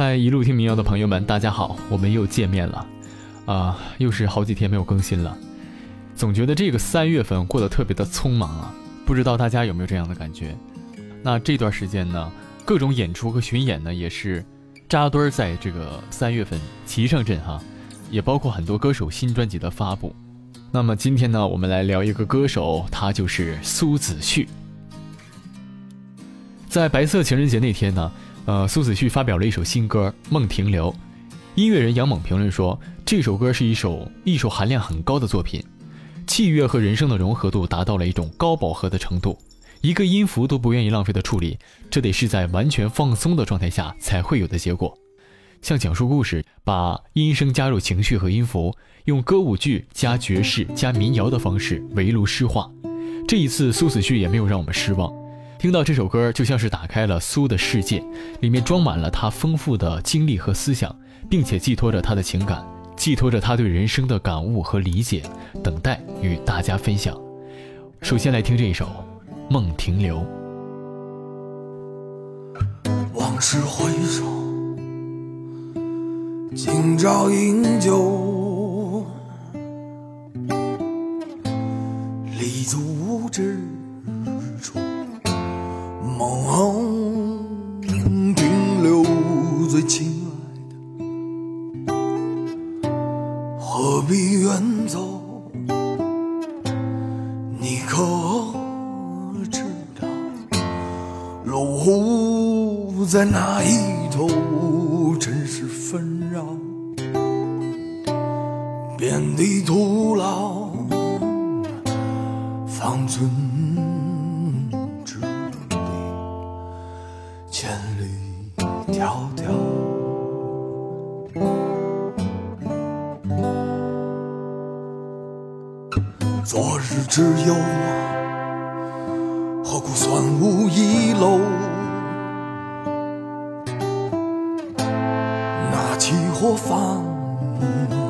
嗨，一路听民谣的朋友们，大家好，我们又见面了，啊，又是好几天没有更新了，总觉得这个三月份过得特别的匆忙啊，不知道大家有没有这样的感觉？那这段时间呢，各种演出和巡演呢，也是扎堆儿在这个三月份齐上阵哈，也包括很多歌手新专辑的发布。那么今天呢，我们来聊一个歌手，他就是苏子旭。在白色情人节那天呢。呃，苏子旭发表了一首新歌《梦停留》，音乐人杨猛评论说，这首歌是一首艺术含量很高的作品，器乐和人声的融合度达到了一种高饱和的程度，一个音符都不愿意浪费的处理，这得是在完全放松的状态下才会有的结果。像讲述故事，把音声加入情绪和音符，用歌舞剧加爵士加民谣的方式围炉诗画，这一次苏子旭也没有让我们失望。听到这首歌，就像是打开了苏的世界，里面装满了他丰富的经历和思想，并且寄托着他的情感，寄托着他对人生的感悟和理解，等待与大家分享。首先来听这一首《梦停留》。往事回首，今朝饮酒，立足无知处。在那一头，尘世纷扰，遍地徒劳，方寸之地，千里迢迢。昨日之忧，何苦算无遗漏？或放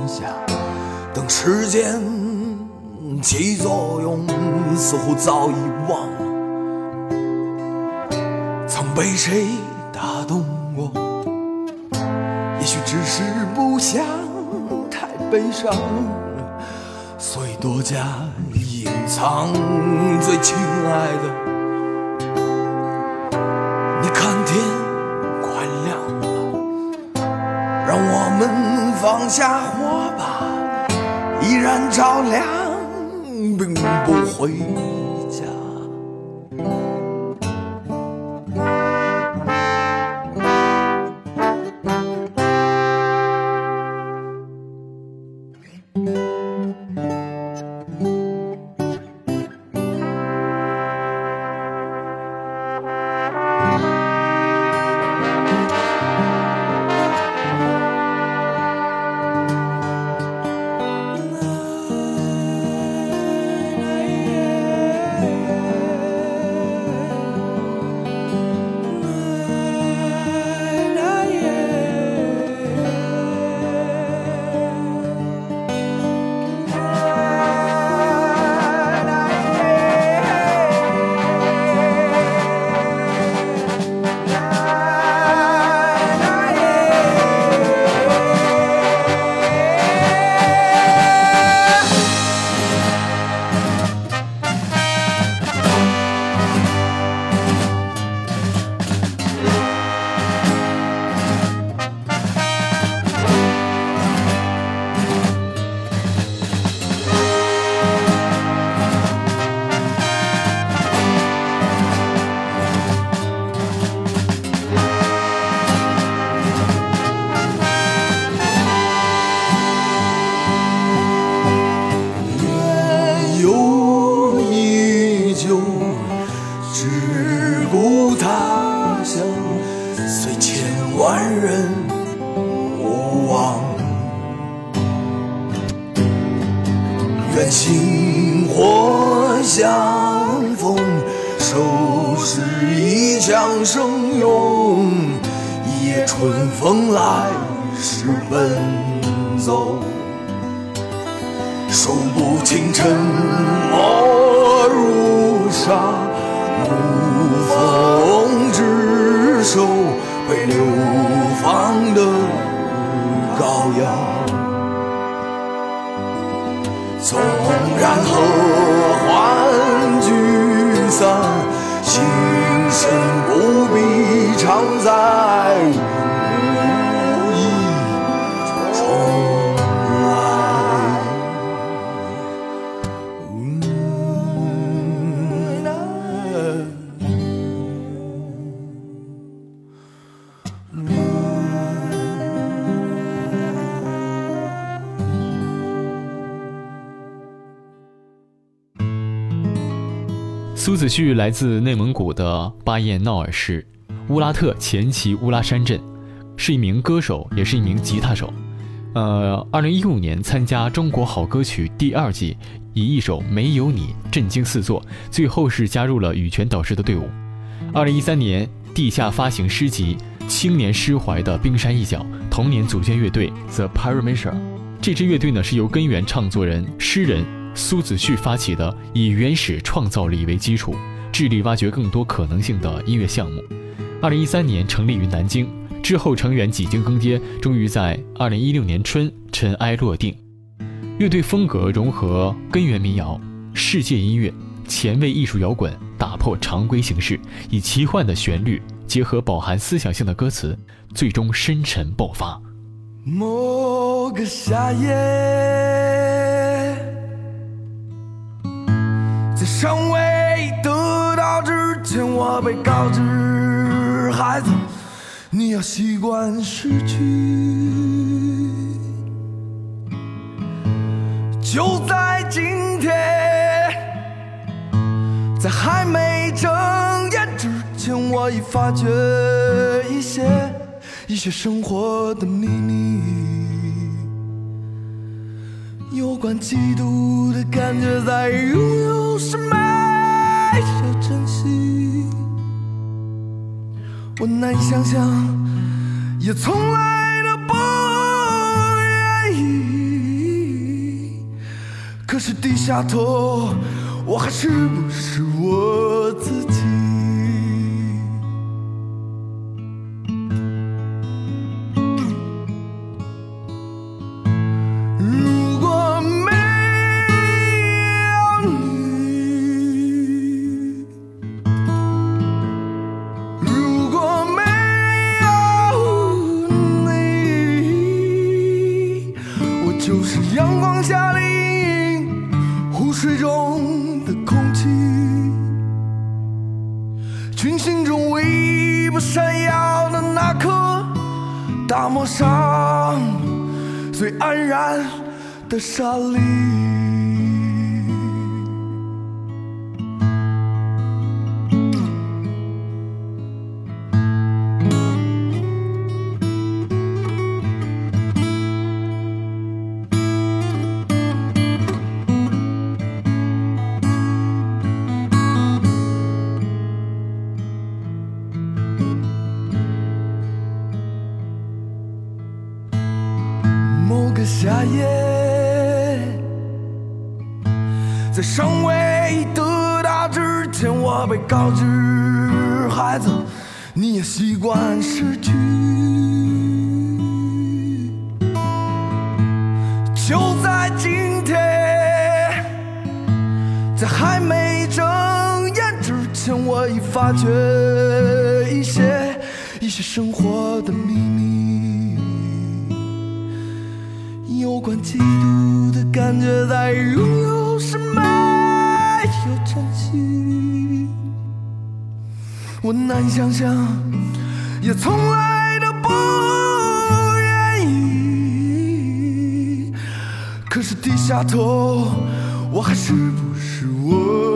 下，等时间起作用，似乎早已忘曾被谁打动过。也许只是不想太悲伤，所以多加隐。藏最亲爱的，放下火把，依然照亮，并不会。奔走，数不清沉默如沙，无风执手被流放的羔羊。纵然合欢聚散，心声不必常在，苏子旭来自内蒙古的巴彦淖尔市乌拉特前旗乌拉山镇，是一名歌手，也是一名吉他手。呃，二零一五年参加中国好歌曲第二季，以一首《没有你》震惊四座，最后是加入了羽泉导师的队伍。二零一三年地下发行诗集《青年诗怀的冰山一角》，同年组建乐队 The Pyramid。这支乐队呢是由根源唱作人、诗人苏子旭发起的，以原始创造力为基础，致力挖掘更多可能性的音乐项目。二零一三年成立于南京，之后成员几经更迭，终于在二零一六年春尘埃落定。乐队风格融合根源民谣、世界音乐、前卫艺术摇滚，打破常规形式，以奇幻的旋律结合饱含思想性的歌词，最终深沉爆发。某个夏夜，尚未得到之前，我被告知，孩子，你要习惯失去。就在今天，在还没睁眼之前，我已发觉一些。一些生活的秘密，不管嫉妒的感觉，在拥有时没有珍惜。我难以想象，也从来都不愿意。可是低下头，我还是不是我在尚未得到之前，我被告知，孩子，你也习惯失去。就在今天，在还没睁眼之前，我已发觉一些一些生活的秘密。有关嫉妒的感觉，在拥有我难想象，也从来都不愿意。可是低下头，我还是不是我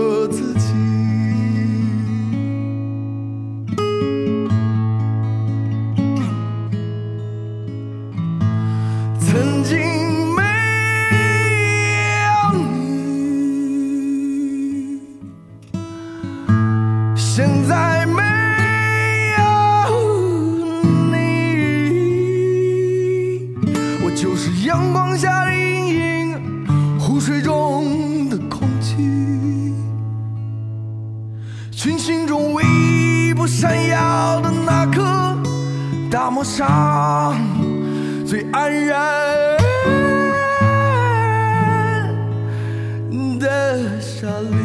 的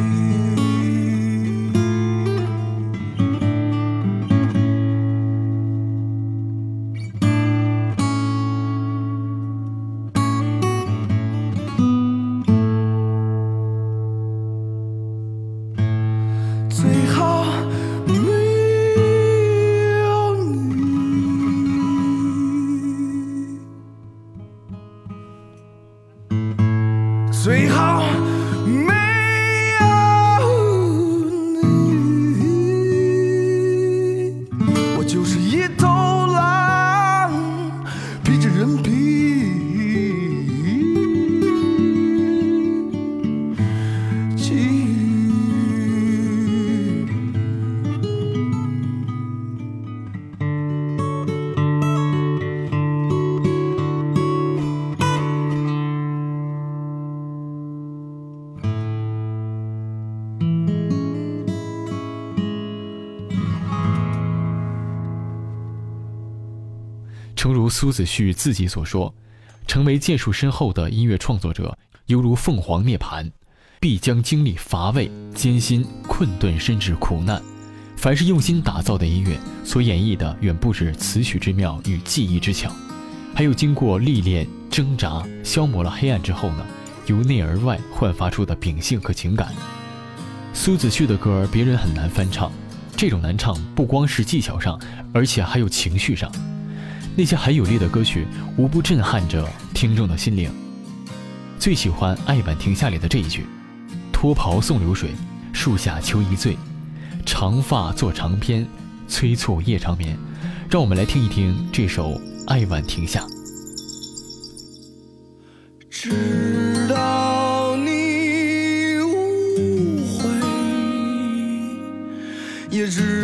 苏子旭自己所说，成为建树深厚的音乐创作者，犹如凤凰涅槃，必将经历乏味、艰辛、困顿，甚至苦难。凡是用心打造的音乐，所演绎的远不止词曲之妙与技艺之巧，还有经过历练、挣扎、消磨了黑暗之后呢，由内而外焕发出的秉性和情感。苏子旭的歌，别人很难翻唱，这种难唱不光是技巧上，而且还有情绪上。那些很有力的歌曲，无不震撼着听众的心灵。最喜欢《爱晚亭下》里的这一句：“脱袍送流水，树下秋一醉，长发做长篇，催促夜长眠。”让我们来听一听这首《爱晚亭下》。直到你无悔，也知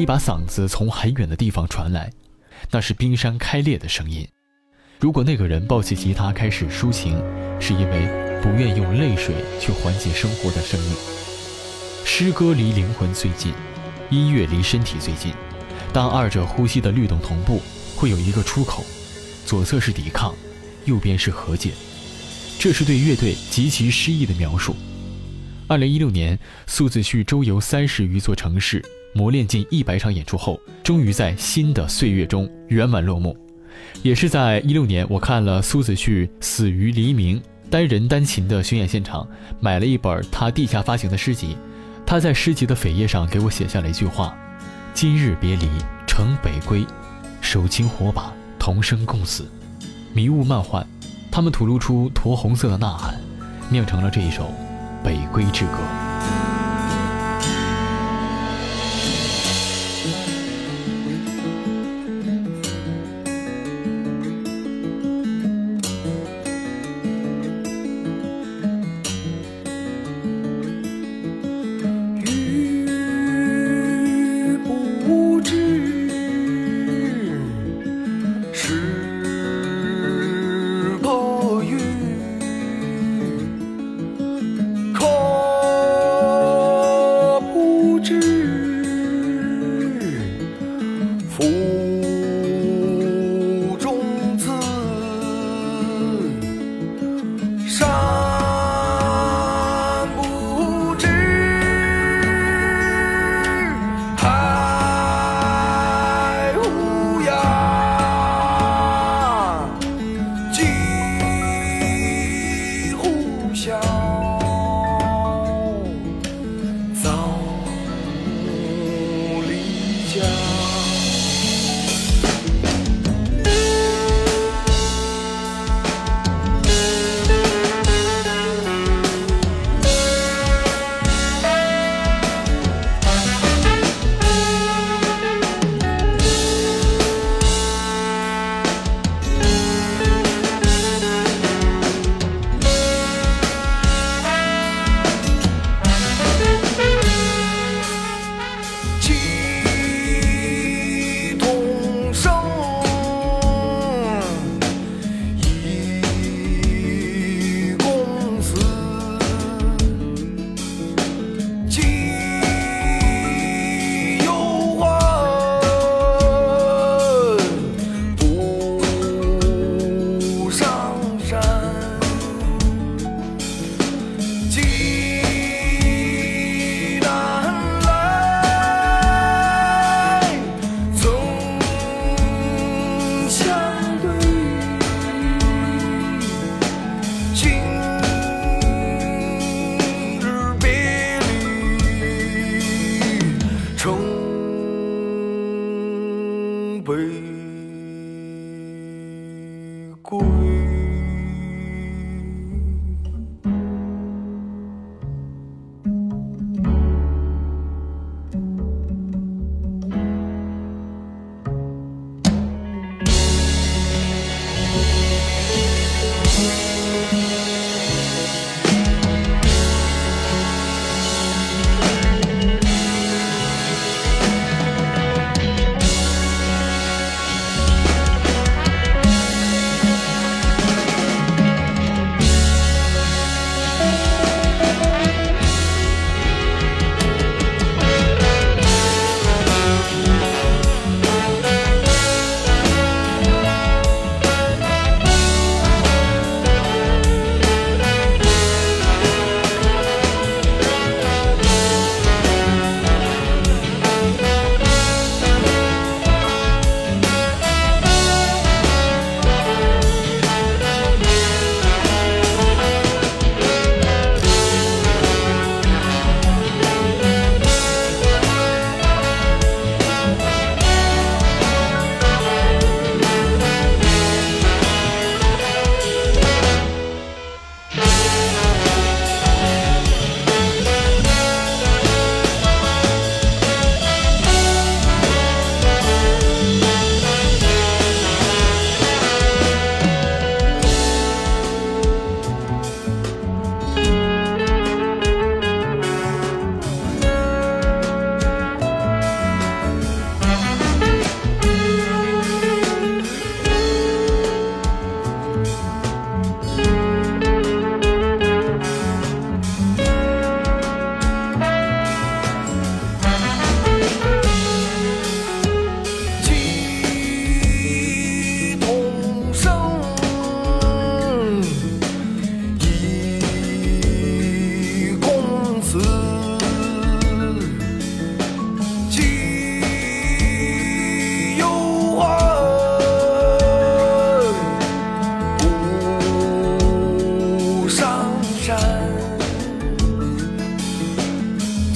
一把嗓子从很远的地方传来，那是冰山开裂的声音；如果那个人抱起吉他开始抒情，是因为不愿用泪水去缓解生活的声音。诗歌离灵魂最近，音乐离身体最近。当二者呼吸的律动同步，会有一个出口，左侧是抵抗，右边是和解。这是对乐队极其诗意的描述。二零一六年，苏子旭周游三十余座城市。磨练近一百场演出后，终于在新的岁月中圆满落幕。也是在一六年，我看了苏子旭《死于黎明》单人单琴的巡演现场，买了一本他地下发行的诗集。他在诗集的扉页上给我写下了一句话：“今日别离，城北归，手擎火把，同生共死。”迷雾漫幻，他们吐露出驼红色的呐喊，酿成了这一首《北归之歌》。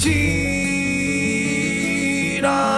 济南来，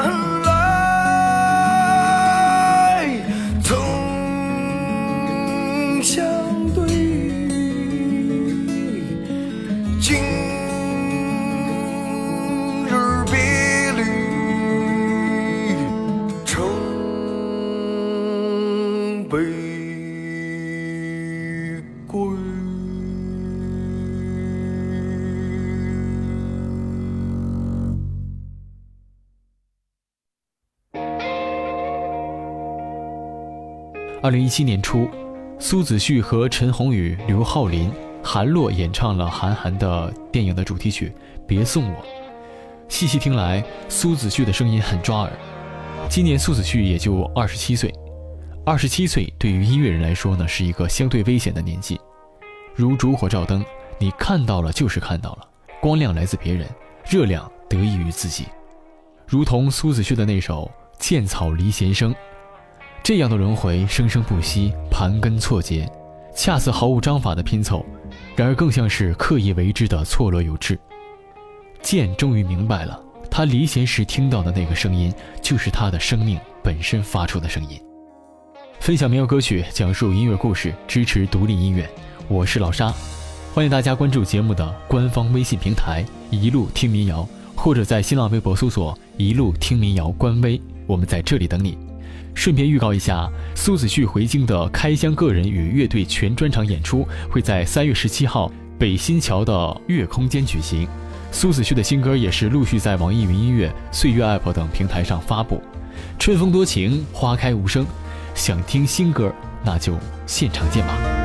二零一七年初，苏子旭和陈鸿宇、刘浩林、韩洛演唱了韩寒的电影的主题曲《别送我》。细细听来，苏子旭的声音很抓耳。今年苏子旭也就二十七岁，二十七岁对于音乐人来说呢，是一个相对危险的年纪。如烛火照灯，你看到了就是看到了，光亮来自别人，热量得益于自己。如同苏子旭的那首《剑草离弦声》。这样的轮回，生生不息，盘根错节，恰似毫无章法的拼凑，然而更像是刻意为之的错落有致。剑终于明白了，他离弦时听到的那个声音，就是他的生命本身发出的声音。分享民谣歌曲，讲述音乐故事，支持独立音乐。我是老沙，欢迎大家关注节目的官方微信平台“一路听民谣”，或者在新浪微博搜索“一路听民谣”官微，我们在这里等你。顺便预告一下，苏子旭回京的开箱个人与乐队全专场演出会在三月十七号北新桥的乐空间举行。苏子旭的新歌也是陆续在网易云音乐、岁月 App 等平台上发布。春风多情，花开无声，想听新歌，那就现场见吧。